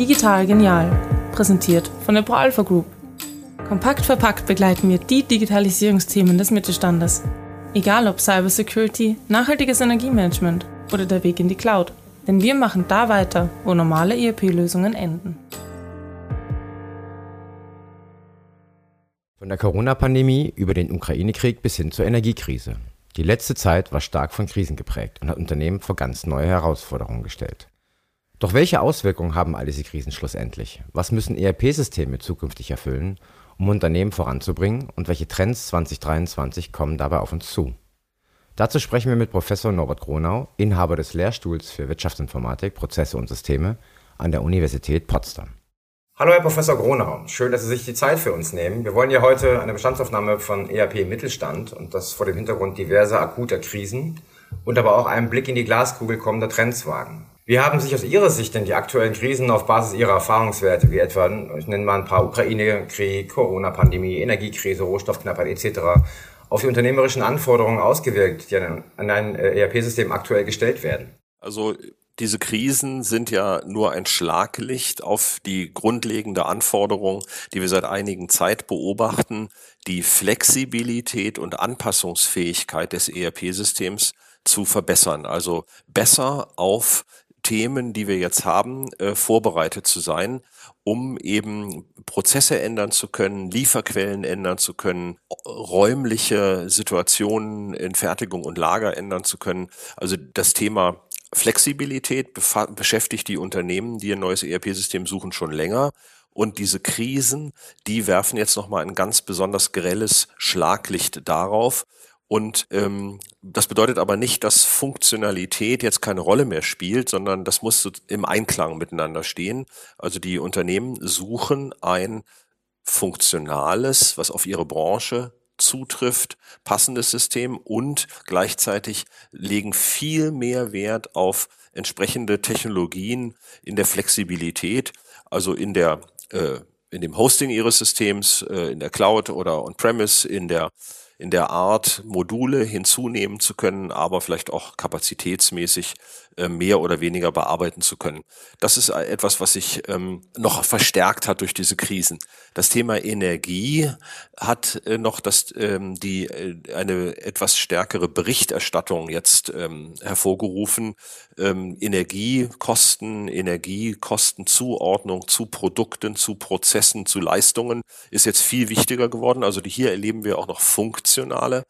Digital Genial, präsentiert von der ProAlpha Group. Kompakt verpackt begleiten wir die Digitalisierungsthemen des Mittelstandes. Egal ob Cybersecurity, nachhaltiges Energiemanagement oder der Weg in die Cloud. Denn wir machen da weiter, wo normale ERP-Lösungen enden. Von der Corona-Pandemie über den Ukraine-Krieg bis hin zur Energiekrise. Die letzte Zeit war stark von Krisen geprägt und hat Unternehmen vor ganz neue Herausforderungen gestellt. Doch welche Auswirkungen haben all diese Krisen schlussendlich? Was müssen ERP-Systeme zukünftig erfüllen, um Unternehmen voranzubringen und welche Trends 2023 kommen dabei auf uns zu? Dazu sprechen wir mit Professor Norbert Gronau, Inhaber des Lehrstuhls für Wirtschaftsinformatik, Prozesse und Systeme an der Universität Potsdam. Hallo Herr Professor Gronau, schön, dass Sie sich die Zeit für uns nehmen. Wir wollen ja heute eine Bestandsaufnahme von ERP Mittelstand und das vor dem Hintergrund diverser akuter Krisen und aber auch einen Blick in die Glaskugel kommender Trends wagen. Wie haben sich aus Ihrer Sicht denn die aktuellen Krisen auf Basis Ihrer Erfahrungswerte, wie etwa, ich nenne mal ein paar Ukraine-Krieg, Corona-Pandemie, Energiekrise, Rohstoffknappheit etc., auf die unternehmerischen Anforderungen ausgewirkt, die an ein ERP-System aktuell gestellt werden? Also diese Krisen sind ja nur ein Schlaglicht auf die grundlegende Anforderung, die wir seit einigen Zeit beobachten, die Flexibilität und Anpassungsfähigkeit des ERP-Systems zu verbessern. Also besser auf Themen, die wir jetzt haben, äh, vorbereitet zu sein, um eben Prozesse ändern zu können, Lieferquellen ändern zu können, räumliche Situationen in Fertigung und Lager ändern zu können. Also das Thema Flexibilität beschäftigt die Unternehmen, die ein neues ERP-System suchen, schon länger. Und diese Krisen, die werfen jetzt nochmal ein ganz besonders grelles Schlaglicht darauf. Und ähm, das bedeutet aber nicht, dass Funktionalität jetzt keine Rolle mehr spielt, sondern das muss im Einklang miteinander stehen. Also die Unternehmen suchen ein funktionales, was auf ihre Branche zutrifft, passendes System und gleichzeitig legen viel mehr Wert auf entsprechende Technologien in der Flexibilität, also in der äh, in dem Hosting ihres Systems, äh, in der Cloud oder on-premise, in der in der Art Module hinzunehmen zu können, aber vielleicht auch kapazitätsmäßig äh, mehr oder weniger bearbeiten zu können. Das ist etwas, was sich ähm, noch verstärkt hat durch diese Krisen. Das Thema Energie hat äh, noch das, ähm, die, äh, eine etwas stärkere Berichterstattung jetzt ähm, hervorgerufen. Ähm, Energiekosten, Energiekostenzuordnung zu Produkten, zu Prozessen, zu Leistungen ist jetzt viel wichtiger geworden. Also hier erleben wir auch noch funktionale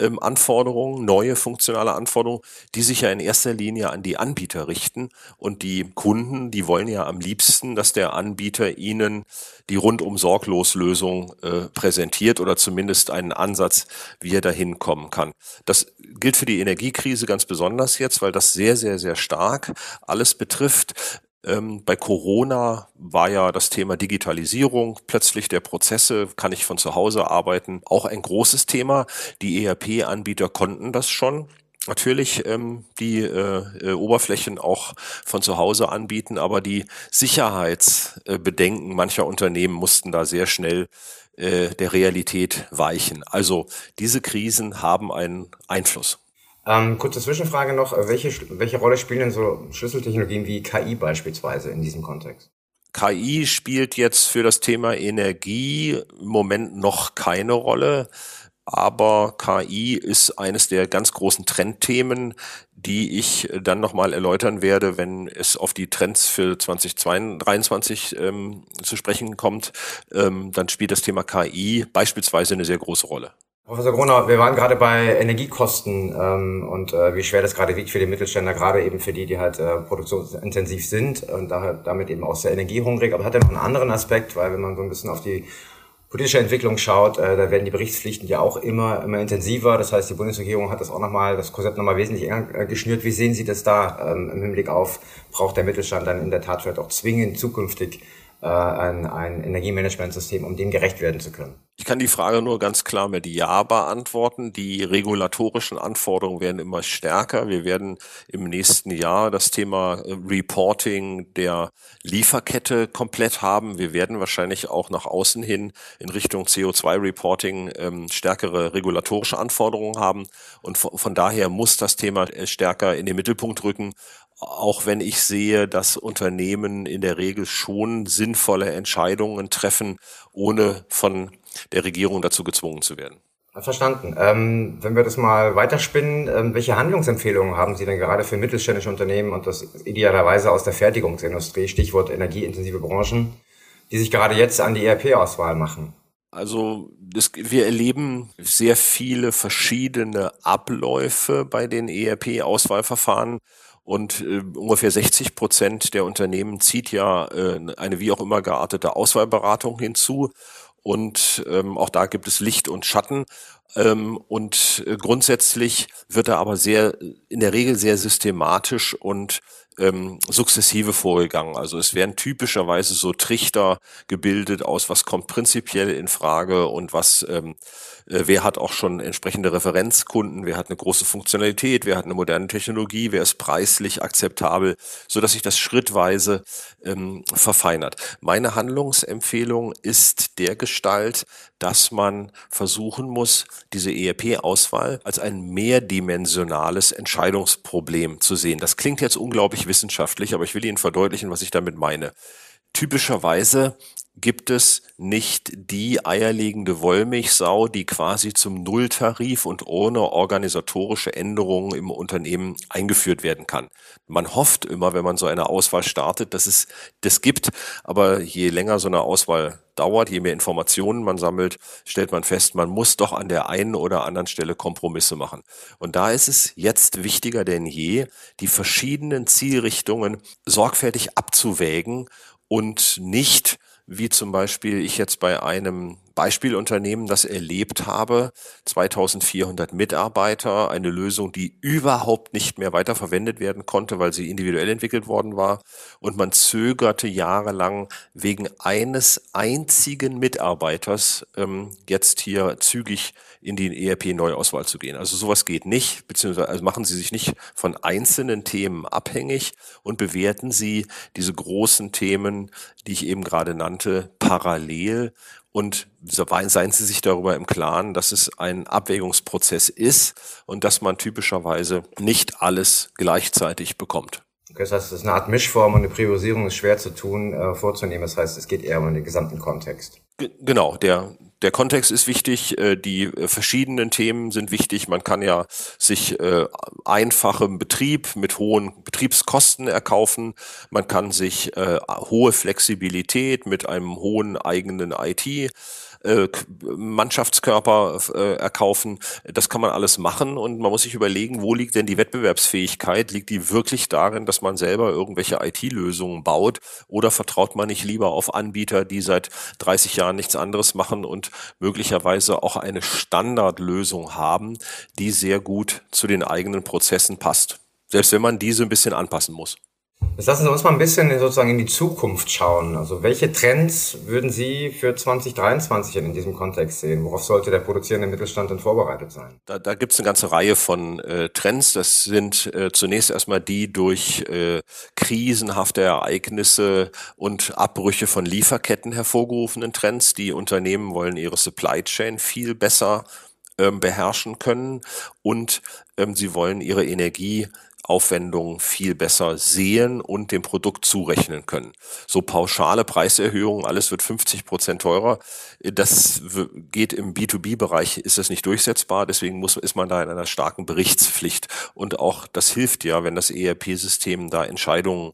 ähm, Anforderungen, neue funktionale Anforderungen, die sich ja in erster Linie an die Anbieter richten. Und die Kunden, die wollen ja am liebsten, dass der Anbieter ihnen die rundum sorglos Lösung äh, präsentiert oder zumindest einen Ansatz, wie er dahin kommen kann. Das gilt für die Energiekrise ganz besonders jetzt, weil das sehr, sehr, sehr stark alles betrifft. Ähm, bei Corona war ja das Thema Digitalisierung, plötzlich der Prozesse, kann ich von zu Hause arbeiten, auch ein großes Thema. Die ERP-Anbieter konnten das schon natürlich ähm, die äh, äh, Oberflächen auch von zu Hause anbieten, aber die Sicherheitsbedenken mancher Unternehmen mussten da sehr schnell äh, der Realität weichen. Also diese Krisen haben einen Einfluss. Ähm, kurze Zwischenfrage noch. Welche, welche Rolle spielen denn so Schlüsseltechnologien wie KI beispielsweise in diesem Kontext? KI spielt jetzt für das Thema Energie im Moment noch keine Rolle, aber KI ist eines der ganz großen Trendthemen, die ich dann nochmal erläutern werde, wenn es auf die Trends für 2023 ähm, zu sprechen kommt. Ähm, dann spielt das Thema KI beispielsweise eine sehr große Rolle. Professor Gronau, wir waren gerade bei Energiekosten ähm, und äh, wie schwer das gerade wiegt für die Mittelständler, gerade eben für die, die halt äh, produktionsintensiv sind und daher, damit eben auch sehr energiehungrig. Aber hat er noch einen anderen Aspekt, weil wenn man so ein bisschen auf die politische Entwicklung schaut, äh, da werden die Berichtspflichten ja auch immer immer intensiver. Das heißt, die Bundesregierung hat das auch nochmal, das Korsett nochmal wesentlich enger äh, geschnürt. Wie sehen Sie das da ähm, im Hinblick auf, braucht der Mittelstand dann in der Tat vielleicht auch zwingend zukünftig äh, ein, ein Energiemanagementsystem, um dem gerecht werden zu können? Ich kann die Frage nur ganz klar mit Ja beantworten. Die regulatorischen Anforderungen werden immer stärker. Wir werden im nächsten Jahr das Thema äh, Reporting der Lieferkette komplett haben. Wir werden wahrscheinlich auch nach außen hin in Richtung CO2-Reporting ähm, stärkere regulatorische Anforderungen haben. Und von, daher muss das Thema äh, stärker in den Mittelpunkt rücken auch wenn ich sehe, dass Unternehmen in der Regel schon sinnvolle Entscheidungen treffen, ohne von der Regierung dazu gezwungen zu werden. Verstanden. Ähm, wenn wir das mal weiterspinnen, ähm, welche Handlungsempfehlungen haben Sie denn gerade für mittelständische Unternehmen und das idealerweise aus der Fertigungsindustrie, Stichwort energieintensive Branchen, die sich gerade jetzt an die ERP-Auswahl machen? Also das, wir erleben sehr viele verschiedene Abläufe bei den ERP-Auswahlverfahren. Und äh, ungefähr 60 Prozent der Unternehmen zieht ja äh, eine wie auch immer geartete Auswahlberatung hinzu. Und ähm, auch da gibt es Licht und Schatten. Ähm, und äh, grundsätzlich wird da aber sehr, in der Regel sehr systematisch und ähm, sukzessive vorgegangen. Also es werden typischerweise so Trichter gebildet aus, was kommt prinzipiell in Frage und was ähm, äh, wer hat auch schon entsprechende Referenzkunden, wer hat eine große Funktionalität, wer hat eine moderne Technologie, wer ist preislich akzeptabel, so dass sich das schrittweise ähm, verfeinert. Meine Handlungsempfehlung ist der Gestalt, dass man versuchen muss, diese ERP-Auswahl als ein mehrdimensionales Entscheidungsproblem zu sehen. Das klingt jetzt unglaublich wissenschaftlich, aber ich will Ihnen verdeutlichen, was ich damit meine. Typischerweise gibt es nicht die eierlegende Wollmilchsau, die quasi zum Nulltarif und ohne organisatorische Änderungen im Unternehmen eingeführt werden kann. Man hofft immer, wenn man so eine Auswahl startet, dass es das gibt, aber je länger so eine Auswahl dauert, je mehr Informationen man sammelt, stellt man fest, man muss doch an der einen oder anderen Stelle Kompromisse machen. Und da ist es jetzt wichtiger denn je, die verschiedenen Zielrichtungen sorgfältig abzuwägen und nicht wie zum Beispiel ich jetzt bei einem Beispielunternehmen das erlebt habe, 2400 Mitarbeiter, eine Lösung, die überhaupt nicht mehr weiterverwendet werden konnte, weil sie individuell entwickelt worden war. Und man zögerte jahrelang wegen eines einzigen Mitarbeiters ähm, jetzt hier zügig in die ERP-Neuauswahl zu gehen. Also sowas geht nicht, beziehungsweise also machen Sie sich nicht von einzelnen Themen abhängig und bewerten Sie diese großen Themen, die ich eben gerade nannte, parallel und seien Sie sich darüber im Klaren, dass es ein Abwägungsprozess ist und dass man typischerweise nicht alles gleichzeitig bekommt. Okay, das heißt, es ist eine Art Mischform und eine Priorisierung ist schwer zu tun, äh, vorzunehmen. Das heißt, es geht eher um den gesamten Kontext. G genau, der, der Kontext ist wichtig, äh, die äh, verschiedenen Themen sind wichtig. Man kann ja sich äh, einfachem Betrieb mit hohen Betriebskosten erkaufen. Man kann sich hohe Flexibilität mit einem hohen eigenen IT äh, Mannschaftskörper äh, erkaufen. Das kann man alles machen und man muss sich überlegen, wo liegt denn die Wettbewerbsfähigkeit? Liegt die wirklich darin, dass man selber irgendwelche IT-Lösungen baut oder vertraut man nicht lieber auf Anbieter, die seit 30 Jahren nichts anderes machen und möglicherweise auch eine Standardlösung haben, die sehr gut zu den eigenen Prozessen passt? Selbst wenn man diese ein bisschen anpassen muss. Jetzt lassen Sie uns mal ein bisschen sozusagen in die Zukunft schauen. Also welche Trends würden Sie für 2023 in diesem Kontext sehen? Worauf sollte der produzierende Mittelstand denn vorbereitet sein? Da, da gibt es eine ganze Reihe von äh, Trends. Das sind äh, zunächst erstmal die durch äh, krisenhafte Ereignisse und Abbrüche von Lieferketten hervorgerufenen Trends. Die Unternehmen wollen ihre Supply Chain viel besser ähm, beherrschen können und ähm, sie wollen ihre Energie Aufwendungen viel besser sehen und dem Produkt zurechnen können. So pauschale Preiserhöhungen, alles wird 50 Prozent teurer, das geht im B2B-Bereich, ist das nicht durchsetzbar, deswegen muss, ist man da in einer starken Berichtspflicht. Und auch das hilft ja, wenn das ERP-System da Entscheidungen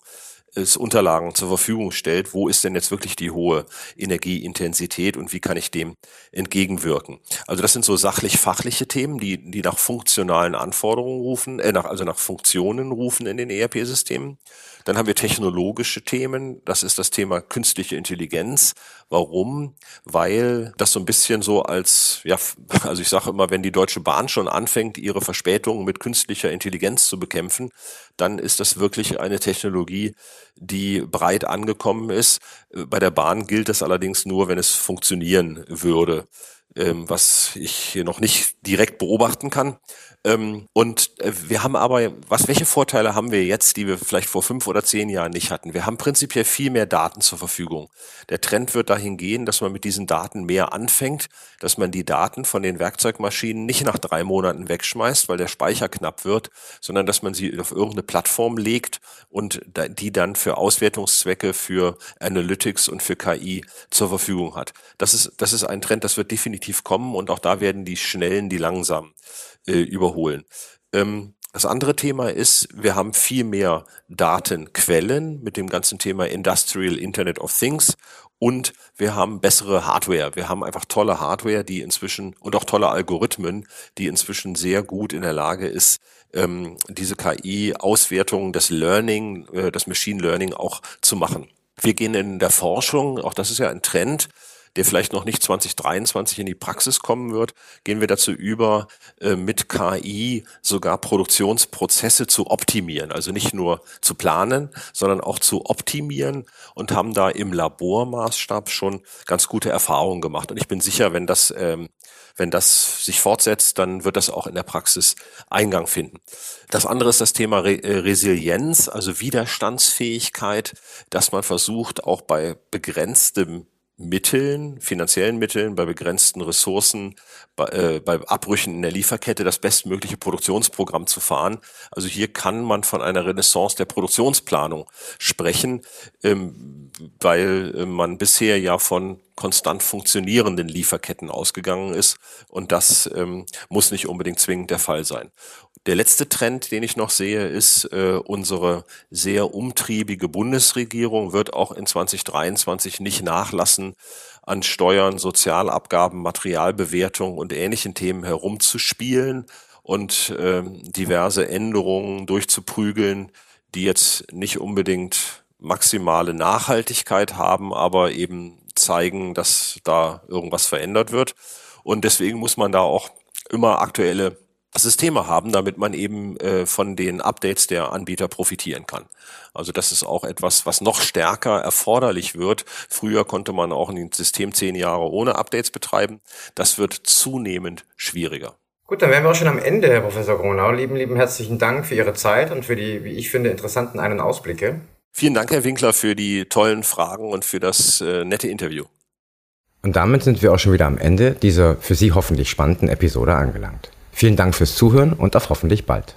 es Unterlagen zur Verfügung stellt, wo ist denn jetzt wirklich die hohe Energieintensität und wie kann ich dem entgegenwirken. Also das sind so sachlich-fachliche Themen, die, die nach funktionalen Anforderungen rufen, äh, nach, also nach Funktionen rufen in den ERP-Systemen. Dann haben wir technologische Themen. Das ist das Thema künstliche Intelligenz. Warum? Weil das so ein bisschen so als, ja, also ich sage immer, wenn die Deutsche Bahn schon anfängt, ihre Verspätungen mit künstlicher Intelligenz zu bekämpfen, dann ist das wirklich eine Technologie, die breit angekommen ist. Bei der Bahn gilt das allerdings nur, wenn es funktionieren würde, ähm, was ich hier noch nicht direkt beobachten kann. Ähm, und äh, wir haben aber, was, welche Vorteile haben wir jetzt, die wir vielleicht vor fünf oder zehn Jahren nicht hatten? Wir haben prinzipiell viel mehr Daten zur Verfügung. Der Trend wird dahin gehen, dass man mit diesen Daten mehr anfängt, dass man die Daten von den Werkzeugmaschinen nicht nach drei Monaten wegschmeißt, weil der Speicher knapp wird, sondern dass man sie auf irgendeine Plattform legt und die dann für Auswertungszwecke, für Analytics und für KI zur Verfügung hat. Das ist, das ist ein Trend, das wird definitiv kommen und auch da werden die Schnellen, die langsamen äh, überholen. Ähm, das andere Thema ist, wir haben viel mehr Datenquellen mit dem ganzen Thema Industrial Internet of Things und wir haben bessere Hardware. Wir haben einfach tolle Hardware, die inzwischen und auch tolle Algorithmen, die inzwischen sehr gut in der Lage ist, ähm, diese KI-Auswertung, das Learning, äh, das Machine Learning auch zu machen. Wir gehen in der Forschung, auch das ist ja ein Trend, der vielleicht noch nicht 2023 in die Praxis kommen wird, gehen wir dazu über, äh, mit KI sogar Produktionsprozesse zu optimieren. Also nicht nur zu planen, sondern auch zu optimieren und haben da im Labormaßstab schon ganz gute Erfahrungen gemacht. Und ich bin sicher, wenn das, ähm, wenn das sich fortsetzt, dann wird das auch in der Praxis Eingang finden. Das andere ist das Thema äh, Resilienz, also Widerstandsfähigkeit, dass man versucht, auch bei begrenztem Mitteln, finanziellen Mitteln, bei begrenzten Ressourcen, bei, äh, bei Abbrüchen in der Lieferkette das bestmögliche Produktionsprogramm zu fahren. Also hier kann man von einer Renaissance der Produktionsplanung sprechen, ähm, weil äh, man bisher ja von konstant funktionierenden Lieferketten ausgegangen ist und das ähm, muss nicht unbedingt zwingend der Fall sein. Der letzte Trend, den ich noch sehe, ist, äh, unsere sehr umtriebige Bundesregierung wird auch in 2023 nicht nachlassen, an Steuern, Sozialabgaben, Materialbewertung und ähnlichen Themen herumzuspielen und äh, diverse Änderungen durchzuprügeln, die jetzt nicht unbedingt maximale Nachhaltigkeit haben, aber eben zeigen, dass da irgendwas verändert wird. Und deswegen muss man da auch immer aktuelle Systeme haben, damit man eben äh, von den Updates der Anbieter profitieren kann. Also das ist auch etwas, was noch stärker erforderlich wird. Früher konnte man auch ein System zehn Jahre ohne Updates betreiben. Das wird zunehmend schwieriger. Gut, dann wären wir auch schon am Ende, Herr Professor Gronau. Lieben, lieben herzlichen Dank für Ihre Zeit und für die, wie ich finde, interessanten einen Ausblicke. Vielen Dank, Herr Winkler, für die tollen Fragen und für das äh, nette Interview. Und damit sind wir auch schon wieder am Ende dieser für Sie hoffentlich spannenden Episode angelangt. Vielen Dank fürs Zuhören und auf hoffentlich bald.